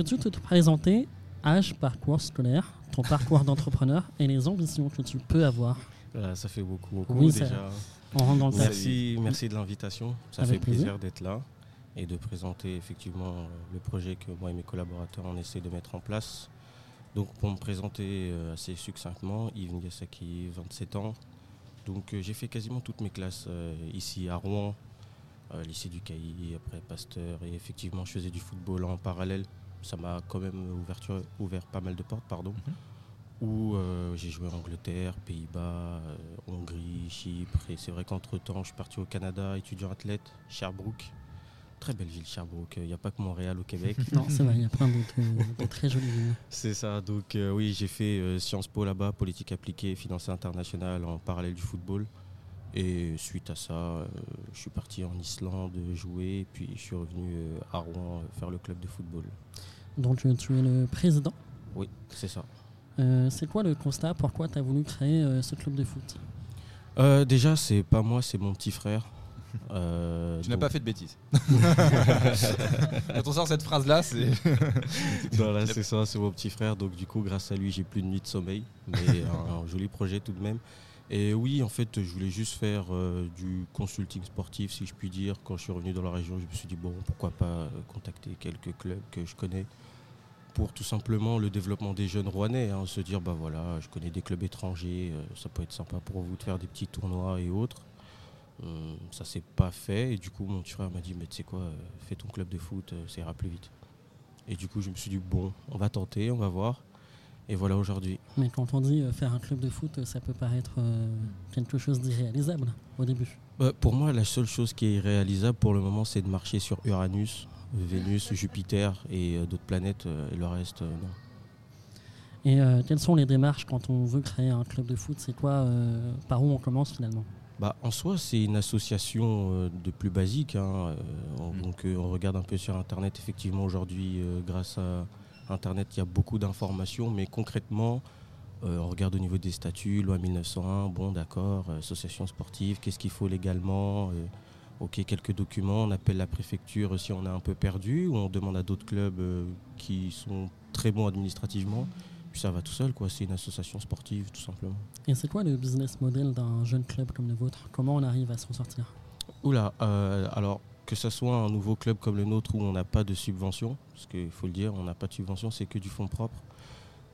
Peux-tu te présenter âge, parcours scolaire, ton parcours d'entrepreneur et les ambitions que tu peux avoir Voilà, ça fait beaucoup, beaucoup Oui, ça- déjà. On rentre dans le. Merci, merci de l'invitation. Ça Avec fait plaisir. plaisir d'être là et de présenter effectivement le projet que moi et mes collaborateurs on essaie de mettre en place. Donc pour me présenter euh, assez succinctement, Yves Ngasaki, 27 ans. Donc euh, j'ai fait quasiment toutes mes classes euh, ici à Rouen, lycée du Cailly, après Pasteur et effectivement je faisais du football en parallèle. Ça m'a quand même ouverture- ouvert pas mal de portes, pardon. Où euh, j'ai joué en Angleterre, Pays-Bas, euh, Hongrie, Chypre. Et c'est vrai qu'entre-temps, je suis parti au Canada, étudiant athlète, Sherbrooke. Très belle ville, Sherbrooke. Il n'y a pas que Montréal au Québec. Non, c'est vrai, il y a plein d'autres euh, très jolies villes. c'est ça. Donc, euh, oui, j'ai fait euh, Sciences Po là-bas, politique appliquée, finance internationale en parallèle du football. Et suite à ça, euh, je suis parti en Islande jouer. Puis je suis revenu à Rouen faire le club de football. Donc tu es le président. Oui, c'est ça. Euh, c'est quoi le constat? Pourquoi tu as voulu créer euh, ce club de foot? Euh, déjà, c'est pas moi, c'est mon petit frère. Euh, Tu n'as donc- pas fait de bêtises. Quand on sort cette phrase-là, c'est. Voilà, c'est ça, c'est mon petit frère. Donc, du coup, grâce à lui, j'ai plus de nuit de sommeil. Mais un, un joli projet tout de même. Et oui, en fait, je voulais juste faire euh, du consulting sportif, si je puis dire. Quand je suis revenu dans la région, je me suis dit, bon, pourquoi pas euh, contacter quelques clubs que je connais pour tout simplement le développement des jeunes rouennais. hein. se dire, bah voilà, je connais des clubs étrangers, euh, ça peut être sympa pour vous de faire des petits tournois et autres. Hum, ça s'est pas fait. Et du coup, mon frère m'a dit, mais tu sais quoi, euh, fais ton club de foot, euh, ça ira plus vite. Et du coup, je me suis dit, bon, on va tenter, on va voir. Et voilà aujourd'hui. Mais quand on dit euh, faire un club de foot, euh, ça peut paraître euh, quelque chose d'irréalisable au début. Bah, pour moi, la seule chose qui est irréalisable pour le moment, c'est de marcher sur Uranus, Vénus, Jupiter et d'autres planètes. et le reste, non. Et euh, quelles sont les démarches quand on veut créer un club de foot? C'est quoi euh, Par où on commence finalement? Bah, en soi, c'est une association euh, de plus basique. hein, euh, on- Mm. Donc, euh, on regarde un peu sur Internet. Effectivement, aujourd'hui, euh, grâce à Internet, il y a beaucoup d'informations. Mais concrètement, euh, on regarde au niveau des statuts, loi 1901. Bon, d'accord, euh, association sportive, qu'est-ce qu'il faut légalement euh, Ok, quelques documents. On appelle la préfecture si on est un peu perdu. Ou on demande à d'autres clubs qui sont très bons administrativement. Puis ça va tout seul, quoi. C'est une association sportive, tout simplement. Et c'est quoi le business model d'un jeune club comme le vôtre? Comment on arrive à s'en sortir? Oula, alors que ce soit un nouveau club comme le nôtre où on n'a pas de subvention, parce qu'il faut le dire, on n'a pas de subvention, c'est que du fonds propre.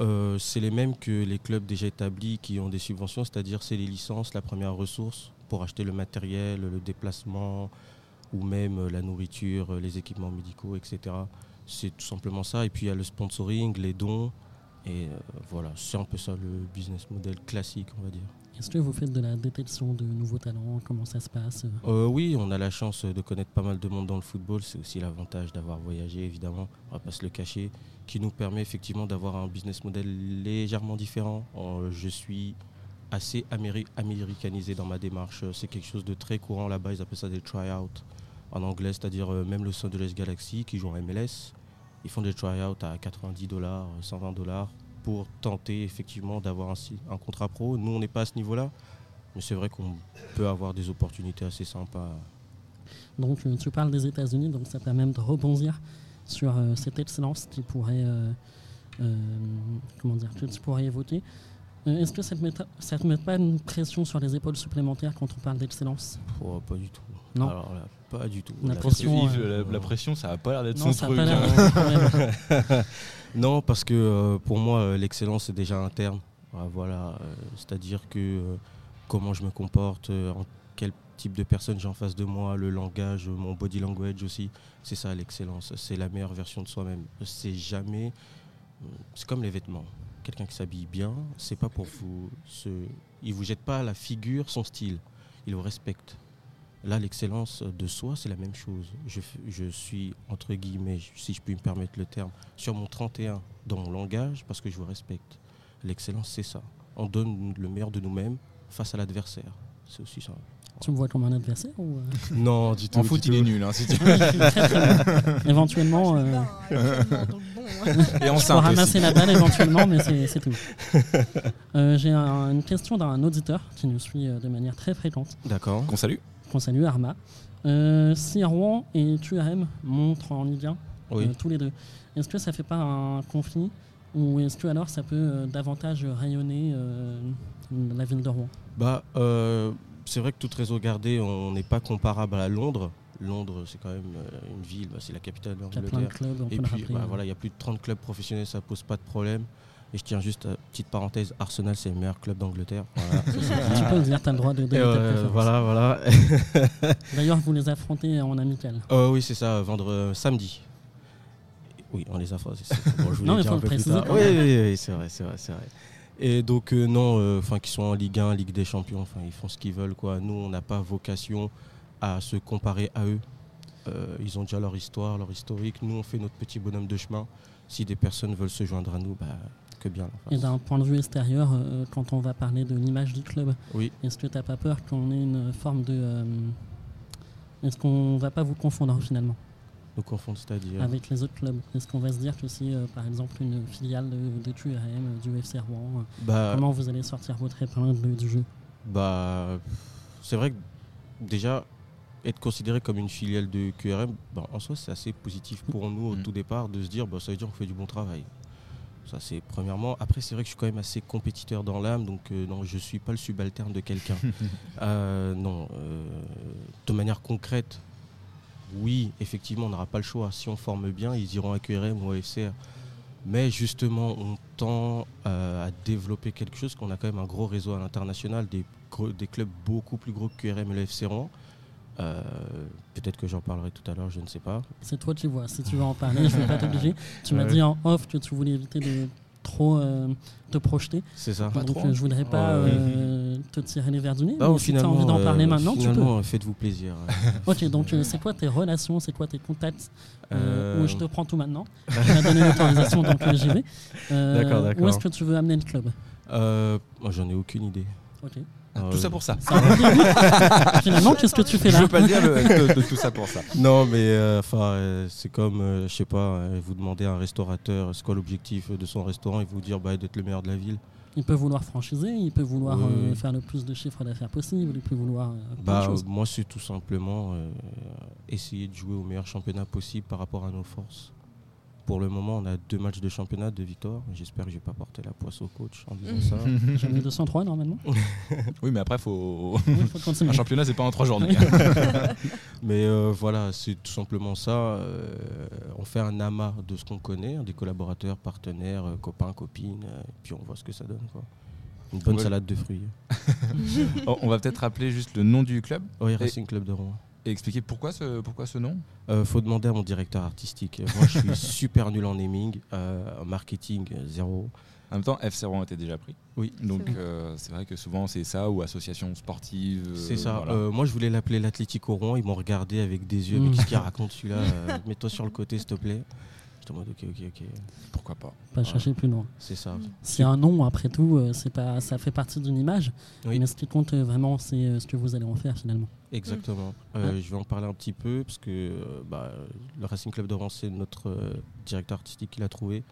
euh, c'est les mêmes que les clubs déjà établis qui ont des subventions, c'est-à-dire c'est les licences, la première ressource pour acheter le matériel, le déplacement ou même euh, la nourriture, euh, les équipements médicaux, etc. C'est tout simplement ça. Et puis il y a le sponsoring, les dons. Et voilà, c'est un peu ça le business model classique, on va dire. Est-ce que vous faites de la détection de nouveaux talents? Comment ça se passe? Euh, oui, on a la chance de connaître pas mal de monde dans le football. C'est aussi l'avantage d'avoir voyagé, évidemment, on va pas se le cacher, qui nous permet effectivement d'avoir un business model légèrement différent. Euh, je suis assez améri- américanisé dans ma démarche. C'est quelque chose de très courant là-bas. Ils appellent ça des try-out en anglais, c'est-à-dire euh, même Los Angeles Galaxy qui joue en MLS. Ils font des try-out à 90 dollars, 120 dollars pour tenter effectivement d'avoir un, un contrat pro. Nous, on n'est pas à ce niveau-là. Mais c'est vrai qu'on peut avoir des opportunités assez sympas. Donc euh, tu parles des États-Unis, donc ça permet de rebondir sur euh, cette excellence qui pourrait, euh, euh, comment dire, que tu pourrais évoquer. Euh, Est-ce que ça ne te, te met pas une pression sur les épaules supplémentaires quand on parle d'excellence? Oh, pas du tout. Non. Alors là, pas du tout. La La pression, Yves, euh, la, la pression, ça a pas l'air d'être son ça a truc. pas l'air hein. Non, parce que euh, pour moi, euh, l'excellence, c'est déjà interne. Ah, voilà, euh, c'est-à-dire que comment je me comporte, quel type de personne j'ai en face de moi, le langage, mon body language aussi, c'est ça l'excellence. C'est la meilleure version de soi-même. C'est jamais. C'est comme les vêtements. Quelqu'un qui s'habille bien, c'est pas pour vous. Se, il vous jette pas la figure son style. Il vous respecte. Là, l'excellence de soi, c'est la même chose. Je, je suis, entre guillemets, si je puis me permettre le terme, sur mon 31 dans mon langage parce que je vous respecte. L'excellence, c'est ça. On donne le meilleur de nous-mêmes face à l'adversaire. C'est aussi ça. Tu me vois comme un adversaire ou euh? Non, du tout. En foot, il est nul. Hein, si tu- Oui, il est très, très bon. Éventuellement, euh, Et je enceinte peux ramasser aussi. la balle éventuellement, mais c'est tout. Euh, J'ai un- une question d'un auditeur qui nous suit euh, de manière très fréquente, D'accord. Qu'on salue. Qu'on salue, Arma. Euh, si Rouen et QRM montrent en Ligue 1, Oui. euh, tous les deux. Est-ce que ça fait pas un conflit ou est-ce que alors ça peut euh, davantage rayonner la ville de Rouen? Bah, c'est vrai que toute réseau gardé, on n'est pas comparable à Londres. Londres, c'est quand même une ville, bah, c'est la capitale de l'Angleterre. Et puis, bah, voilà, il y a plus de 30 clubs professionnels, ça pose pas de problème. Et je tiens juste, à petite parenthèse, Arsenal, c'est le meilleur club d'Angleterre. Voilà, Tu peux dire, tu as le droit de ta euh, préférence. voilà, voilà. D'ailleurs, vous les affrontez en amical. Euh, oui, c'est ça, vendre euh, samedi. Oui, on les affronte. bon, je Non, il faut le préciser Oui, oui, oui, c'est vrai, c'est vrai, c'est vrai. Et donc, euh, non, enfin, qu'ils soient en Ligue 1, Ligue des Champions, enfin, ils font ce qu'ils veulent, quoi. Nous, on n'a pas vocation à se comparer à eux. Euh, ils ont déjà leur histoire, leur historique. Nous, on fait notre petit bonhomme de chemin. Si des personnes veulent se joindre à nous, bah, que bien. Et d'un point de vue extérieur, euh, quand on va parler de l'image du club, oui, est-ce que tu n'as pas peur qu'on ait une forme de. euh, est-ce qu'on va pas vous confondre finalement? Nous confondre, c'est-à-dire? avec les autres clubs Est-ce qu'on va se dire que c'est euh, par exemple une filiale de, de QRM, du FC Rouen euh, Bah, Comment vous allez sortir votre épingle du jeu? Bah, c'est vrai que déjà, être considéré comme une filiale de QRM, bah, en soi, c'est assez positif pour nous au Mm. tout départ de se dire, bah, ça veut dire qu'on fait du bon travail. Ça, c'est premièrement. Après, c'est vrai que je suis quand même assez compétiteur dans l'âme, donc euh, non, je suis pas le subalterne de quelqu'un. Euh, non, euh, de manière concrète, oui, effectivement, on n'aura pas le choix. Si on forme bien, ils iront à QRM ou à FCR. Mais justement, on tend à développer quelque chose, qu'on a quand même un gros réseau à l'international, des clubs beaucoup plus gros que QRM et le FC Rouen. Euh, Peut-être que j'en parlerai tout à l'heure, je ne sais pas. C'est toi qui vois. Si tu veux en parler, je ne vais pas t'obliger. Tu m'as Ouais. dit en off que tu voulais éviter de trop euh, te projeter. C'est ça. Pas Donc trop. euh, je voudrais pas euh, te tirer les verres du nez. Bah, mais si tu as envie d'en parler euh, maintenant, tu peux. faites-vous plaisir. Ok, donc euh, c'est quoi tes relations, c'est quoi tes contacts euh, Euh, où je te prends tout maintenant? Tu m'as donné l'autorisation, donc euh, j'y vais. Euh, D'accord, d'accord. Où est-ce que tu veux amener le club? Euh, moi, J'en ai aucune idée. Ok. Euh, Tout ça pour ça. Finalement, qu'est-ce que tu fais Je là veux pas dire le- de, de tout ça pour ça. Non, mais euh, enfin, euh, c'est comme, euh, je sais pas, euh, vous demandez à un restaurateur, c'est quoi l'objectif de son restaurant, et vous dire bah, d'être le meilleur de la ville. Il peut vouloir franchiser, il peut vouloir Oui, euh, faire le plus de chiffre d'affaires possible, il peut vouloir euh, Bah, moi, c'est tout simplement euh, essayer de jouer au meilleur championnat possible par rapport à nos forces. Pour le moment, on a deux matchs de championnat, deux victoires. J'espère que je vais pas porter la poisse au coach en disant ça. J'en ai 203 normalement. Oui, mais après, faut. Il faut. Un championnat, c'est pas en trois journées. Mais euh, voilà, c'est tout simplement ça. euh, on fait un amas de ce qu'on connaît, des collaborateurs, partenaires, euh, copains, copines, et puis on voit ce que ça donne. quoi. Une bonne Ouais. salade de fruits. Oh, on va peut-être rappeler juste le nom du club Oui, Racing Club de Rouen. Et expliquer pourquoi ce, pourquoi ce nom? Euh, faut demander à mon directeur artistique. Moi, je suis super nul en naming, euh, en marketing euh, zéro. En même temps, FC Rouen était déjà pris. Oui. Donc C'est vrai. euh, que souvent c'est ça ou association sportive. euh, C'est ça. voilà. Euh, moi, je voulais l'appeler l'Atlético Rouen. Ils m'ont regardé avec des yeux. Mais Mm. qu'est-ce qu'il raconte celui-là? Euh, Mets-toi sur le côté, s'il te plaît. En mode ok, ok, ok. Pourquoi pas Pas chercher plus loin. C'est ça. A un nom, après tout, euh, c'est pas, ça fait partie d'une image. Oui. Mais ce qui compte euh, vraiment, c'est euh, ce que vous allez en faire finalement. Exactement. Euh, Je vais en parler un petit peu parce que bah, le Racing Club de Rouen, c'est notre euh, directeur artistique qui l'a trouvé.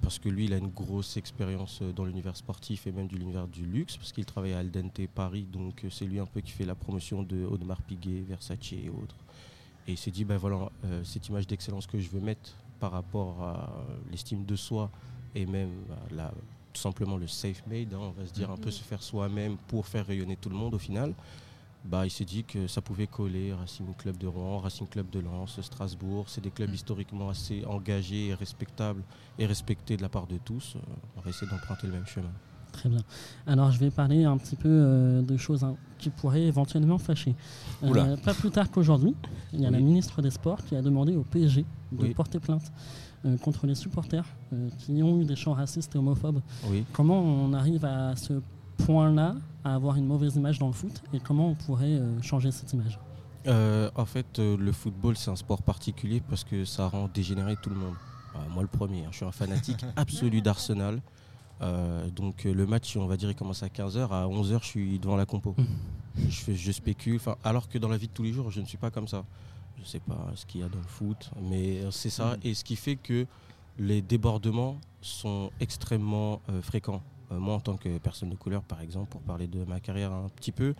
Parce que lui, il a une grosse expérience dans l'univers sportif et même de l'univers du luxe, parce qu'il travaille à Aldente Paris, donc c'est lui un peu qui fait la promotion de Audemars Piguet, Versace et autres. Et il s'est dit, ben voilà, euh, cette image d'excellence que je veux mettre par rapport à l'estime de soi et même la- tout simplement le safe made, hein, on va se dire un peu Mhm. se faire soi-même pour faire rayonner tout le monde au final bah, il s'est dit que ça pouvait coller Racing Club de Rouen, Racing Club de Lens, Strasbourg. C'est des clubs Mm. historiquement assez engagés et respectables et respectés de la part de tous. Euh, on va essayer d'emprunter le même chemin. Très bien. Alors, je vais parler un petit peu euh, de choses hein, qui pourraient éventuellement fâcher. Euh, pas plus tard qu'aujourd'hui, il y a la ministre des Sports qui a demandé au PSG de Oui. porter plainte euh, contre les supporters qui ont eu des chants racistes et homophobes. Oui. Comment on arrive à ce point-là, à avoir une mauvaise image dans le foot, et comment on pourrait changer cette image? En fait, le football, c'est un sport particulier parce que ça rend dégénéré tout le monde. Euh, moi, le premier. hein. Je suis un fanatique absolu d'Arsenal. Euh, donc, euh, le match, on va dire, il commence à 15h. À 11h, je suis devant la compo. je, fais, je spécule. Alors que dans la vie de tous les jours, je ne suis pas comme ça. Je ne sais pas ce qu'il y a dans le foot, mais euh, c'est ça. Et ce qui fait que les débordements sont extrêmement euh, fréquents. Euh, moi, en tant que personne de couleur, par exemple, pour parler de ma carrière un petit peu,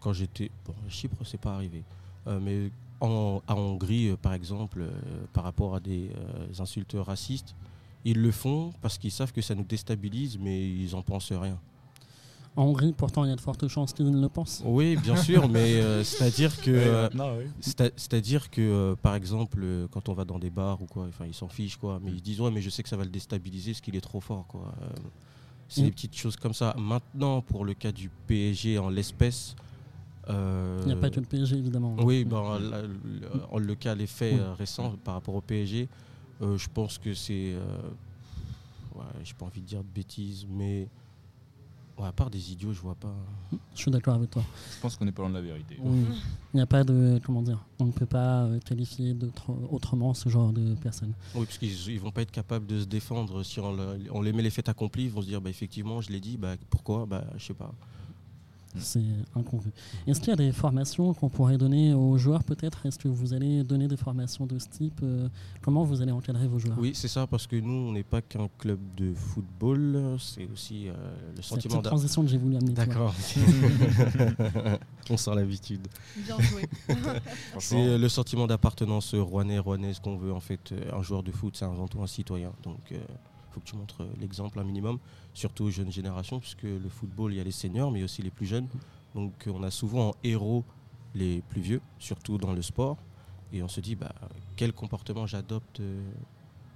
quand j'étais. Bon, à Chypre, c'est pas arrivé. Mais en, à Hongrie, par exemple, par rapport à des insultes racistes, ils le font parce qu'ils savent que ça nous déstabilise, mais ils en pensent rien. En Hongrie, pourtant, il y a de fortes chances qu'ils ne le pensent. Oui, bien sûr, mais euh, c'est-à-dire que, euh, oui. c'est- c'est-à-dire que, euh, par exemple, euh, quand on va dans des bars ou quoi, enfin, ils s'en fichent quoi, mais ils disent ouais, mais je sais que ça va le déstabiliser parce qu'il est trop fort quoi. Euh, c'est Mm. des petites choses comme ça. Maintenant, pour le cas du PSG en l'espèce, euh, Il n'y a pas que le PSG, évidemment. Oui, ben, là, le, cas, les faits Oui. euh, récents par rapport au PSG, euh, je pense que c'est. euh, ouais, j'ai pas envie de dire de bêtises, mais. ouais, à part des idiots, je vois pas. Je suis d'accord avec toi. Je pense qu'on est pas loin de la vérité. Oui. Il n'y a pas de. Comment dire On ne peut pas euh, qualifier autrement ce genre de personnes. Oui, parce qu'ils ils vont pas être capables de se défendre si on, le- on les met les faits accomplis. Ils vont se dire, bah, effectivement, je l'ai dit, bah, pourquoi? Bah, Je sais pas. C'est inconvu. Est-ce qu'il y a des formations qu'on pourrait donner aux joueurs peut-être? Est-ce que vous allez donner des formations de ce type? Euh, Comment vous allez encadrer vos joueurs? Oui, c'est ça, parce que nous, on n'est pas qu'un club de football, c'est aussi euh, le C'est la sentiment d'a- transition que j'ai voulu amener. D'accord. on sent l'habitude. Bien joué. C'est euh, le sentiment d'appartenance rouennais, rouennaise qu'on veut en fait. Un joueur de foot, c'est avant tout un citoyen. Donc, il faut que tu montres euh, l'exemple un minimum, surtout aux jeunes générations, puisque le football, il y a les seniors, mais aussi les plus jeunes. Donc, euh, on a souvent en héros les plus vieux, surtout dans le sport. Et on se dit, bah, quel comportement j'adopte euh,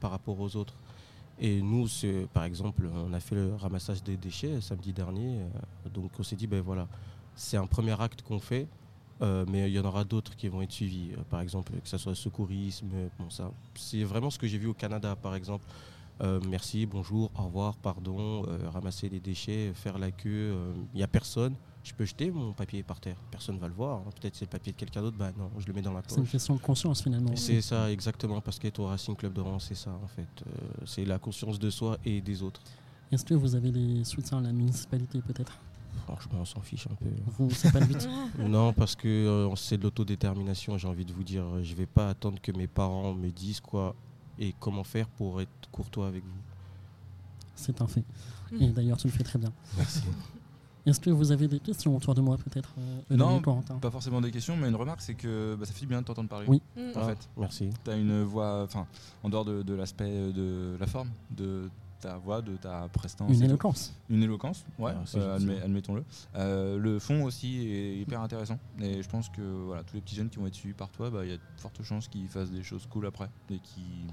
par rapport aux autres. Et nous, par exemple, on a fait le ramassage des déchets samedi dernier. donc, on s'est dit, ben voilà, c'est un premier acte qu'on fait. Mais il y en aura d'autres qui vont être suivis. Par exemple, que ce soit secourisme. Bon, ça, c'est vraiment ce que j'ai vu au Canada, par exemple. Euh, merci, bonjour, au revoir, pardon, euh, ramasser les déchets, faire la queue. Il n'y a personne. Je peux jeter mon papier par terre. Personne ne va le voir. hein. Peut-être c'est le papier de quelqu'un d'autre. Bah non, je le mets dans la C'est une poche. question de conscience finalement. C'est ça, exactement, parce qu'être au Racing Club de Rouen, c'est ça, en fait. Euh, c'est la conscience de soi et des autres. Est-ce que vous avez des soutiens à la municipalité peut-être? Franchement, on s'en fiche un peu. Vous, c'est pas le but. Non, parce que euh, c'est de l'autodétermination, j'ai envie de vous dire. Je vais pas attendre que mes parents me disent quoi et comment faire pour être courtois avec vous? C'est un fait. Et d'ailleurs, tu le fais très bien. Merci. Est-ce que vous avez des questions autour de moi peut-être euh, Non, Pas forcément des questions, mais une remarque, c'est que bah, ça fait bien de t'entendre parler. Oui. Mm. En Ah, fait, Merci. tu as une voix, enfin, en dehors de, de l'aspect euh, de la forme, de ta voix, de ta prestance. Une tout. éloquence. Une éloquence, ouais, Ah, euh, admet- admettons-le. Euh, le fond aussi est hyper intéressant. Et je pense que voilà, tous les petits jeunes qui vont être suivis par toi, bah, il y a de fortes chances qu'ils fassent des choses cool après et qu'ils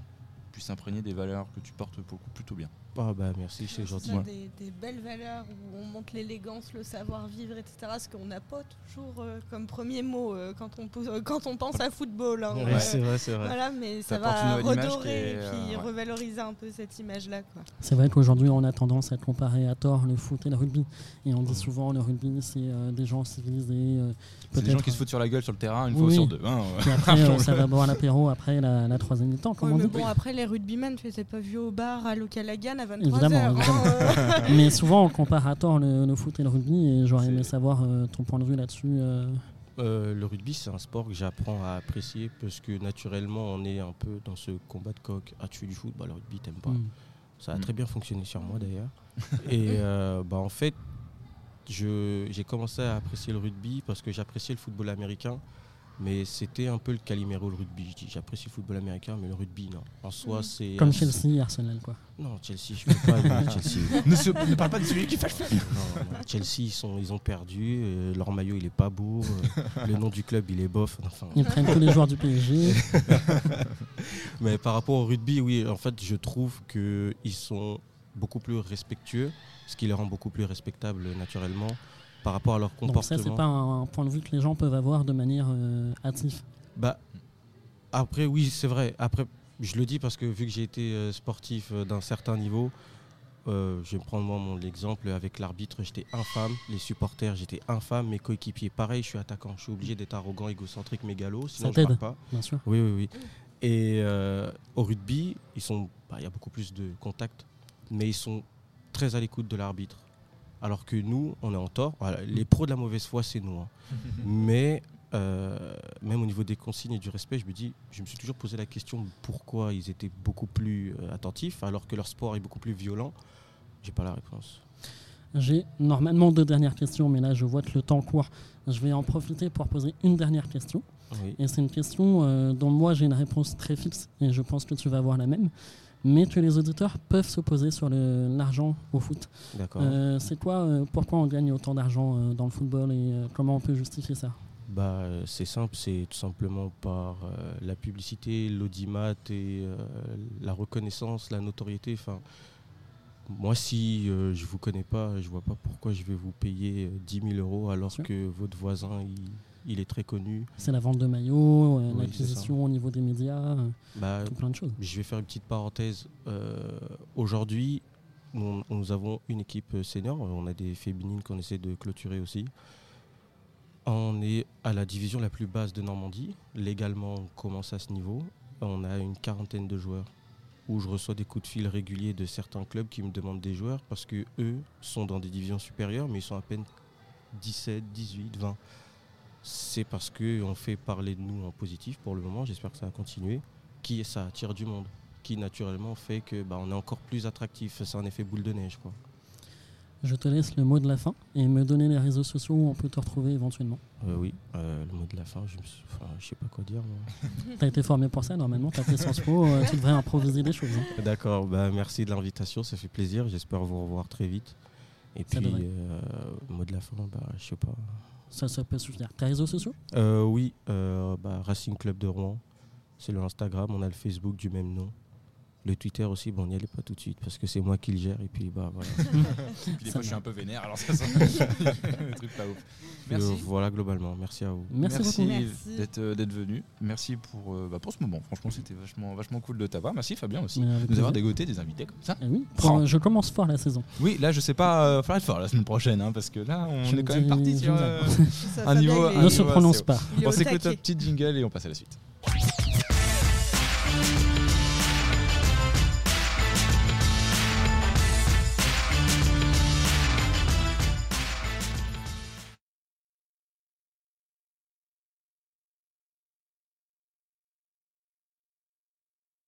puissent imprégner des valeurs que tu portes pour le coup plutôt bien. Ah bah merci, c'est gentil. Des, des belles valeurs où on montre l'élégance, le savoir-vivre, etc. Ce qu'on n'a pas toujours euh, comme premier mot euh, quand, on, euh, quand on pense à football. hein. Ouais, Ouais. c'est vrai, c'est vrai. Voilà, mais ça va redorer et puis euh, ouais. revaloriser un peu cette image-là. C'est vrai qu'aujourd'hui, on a tendance à comparer à tort le foot et le rugby. Et on dit souvent le rugby, c'est euh, des gens civilisés. euh, C'est des gens qui se foutent sur la gueule sur le terrain une Oui, fois sur deux. hein, ouais. Après, euh, ça va boire l'apéro après la, la troisième mi-temps, Ouais, on mais dit. bon, après, les rugbymen, tu les as pas vus au bar à Localagan à 23h. Évidemment, évidemment. Mais souvent, on compare à tort le, le foot et le rugby. Et j'aurais aimé savoir euh, ton point de vue là-dessus. euh. Euh, le rugby, c'est un sport que j'apprends à apprécier parce que naturellement, on est un peu dans ce combat de coq. Ah, tu fais du foot, bah, le rugby, t'aimes pas. Hmm. Ça a Mm. très bien fonctionné sur moi d'ailleurs. Et euh, bah, en fait, je- j'ai commencé à apprécier le rugby parce que j'appréciais le football américain. Mais c'était un peu le Calimero, le rugby. J'apprécie le football américain, mais le rugby, non. En soi, Mm. c'est. Comme Chelsea Arsenal, quoi. Non, Chelsea, je peux pas Chelsea. ne, se- ne parle pas de celui qui fait Non, non, Chelsea, ils, sont, ils ont perdu. euh, leur maillot, il est pas beau. euh, le nom du club, il est bof. Enfin, Ils prennent tous les joueurs du PSG. Mais par rapport au rugby, oui, en fait, je trouve qu'ils sont beaucoup plus respectueux, ce qui les rend beaucoup plus respectables naturellement par rapport à leur Donc ça, comportement. c'est pas un, un point de vue que les gens peuvent avoir de manière euh, hâtive. Bah, après, oui, c'est vrai. Après, je le dis parce que vu que j'ai été euh, sportif euh, d'un certain niveau, euh, je vais prendre moi mon exemple avec l'arbitre, j'étais infâme, les supporters, j'étais infâme, mes coéquipiers, pareil, je suis attaquant, je suis obligé d'être arrogant, égocentrique, mégalo, sinon je t'aide. marque pas. Bien sûr. Oui, oui, oui. Et au rugby, ils sont, bah, il y a beaucoup plus de contact, mais ils sont très à l'écoute de l'arbitre. Alors que nous, on est en tort. Voilà, les pros de la mauvaise foi, c'est nous. hein. mais euh, même au niveau des consignes et du respect, je me dis, je me suis toujours posé la question pourquoi ils étaient beaucoup plus euh, attentifs alors que leur sport est beaucoup plus violent. J'ai pas la réponse. J'ai normalement deux dernières questions, mais là, je vois que le temps court. Je vais en profiter pour poser une dernière question. Oui. Et c'est une question euh, dont moi j'ai une réponse très fixe et je pense que tu vas avoir la même. Mais que les auditeurs peuvent se poser sur l'argent au foot. Euh, c'est quoi, euh, pourquoi on gagne autant d'argent euh, dans le football et comment on peut justifier ça? Bah, c'est simple, c'est tout simplement par euh, la publicité, l'audimat et euh, la reconnaissance, la notoriété. Enfin, moi, si euh, je vous connais pas, je vois pas pourquoi je vais vous payer euh, 10 000 euros alors que votre voisin, il, il est très connu. C'est la vente de maillots, euh, Oui, l'acquisition au niveau des médias, euh, Bah, tout plein de choses. je vais faire une petite parenthèse. Euh, Aujourd'hui, on- nous avons une équipe senior. On a des féminines qu'on essaie de clôturer aussi. On est à la division la plus basse de Normandie. Légalement, on commence à ce niveau. On a une quarantaine de joueurs où je reçois des coups de fil réguliers de certains clubs qui me demandent des joueurs parce que eux sont dans des divisions supérieures, mais ils sont à peine 17, 18, 20. C'est parce qu'on fait parler de nous en positif pour le moment. J'espère que ça va continuer. Qui ça attire du monde, qui naturellement fait que bah, on est encore plus attractif. C'est un effet boule de neige, quoi. Je te laisse le mot de la fin et me donner les réseaux sociaux où on peut te retrouver éventuellement. Euh, oui, euh, le mot de la fin, je ne sais pas quoi dire. Tu as été formé pour ça normalement, tu as fait Sciences Po, euh, tu devrais improviser des choses. hein. D'accord, bah, merci de l'invitation, ça fait plaisir. J'espère vous revoir très vite. Et Ça puis, devrait. euh, mot de la fin, bah, je sais pas. Ça, ça peut suffire. Tes réseaux sociaux? Euh, oui, euh, bah, Racing Club de Rouen, c'est le Instagram, on a le Facebook du même nom. Le Twitter aussi, bon, on n'y allait pas tout de suite parce que c'est moi qui le gère et puis bah voilà. Puis des Ça fois, je suis un peu vénère, alors ça sent le truc pas ouf. Merci. Euh, voilà globalement, merci à vous. Merci, beaucoup. Merci. d'être euh, d'être venu. Merci pour, euh, bah, pour ce moment. Franchement, c'était vachement, vachement cool de t'avoir. Merci Fabien aussi. De nous plaisir. avoir dégoté des invités comme ça. Eh oui, pour- je commence fort la saison. Oui, là, je sais pas, euh, faudra être fort la semaine prochaine, hein, parce que là, on Je est quand même parti sur euh, Ça, un niveau- un ne se prononce pas. On s'écoute un petit jingle et on passe à la suite.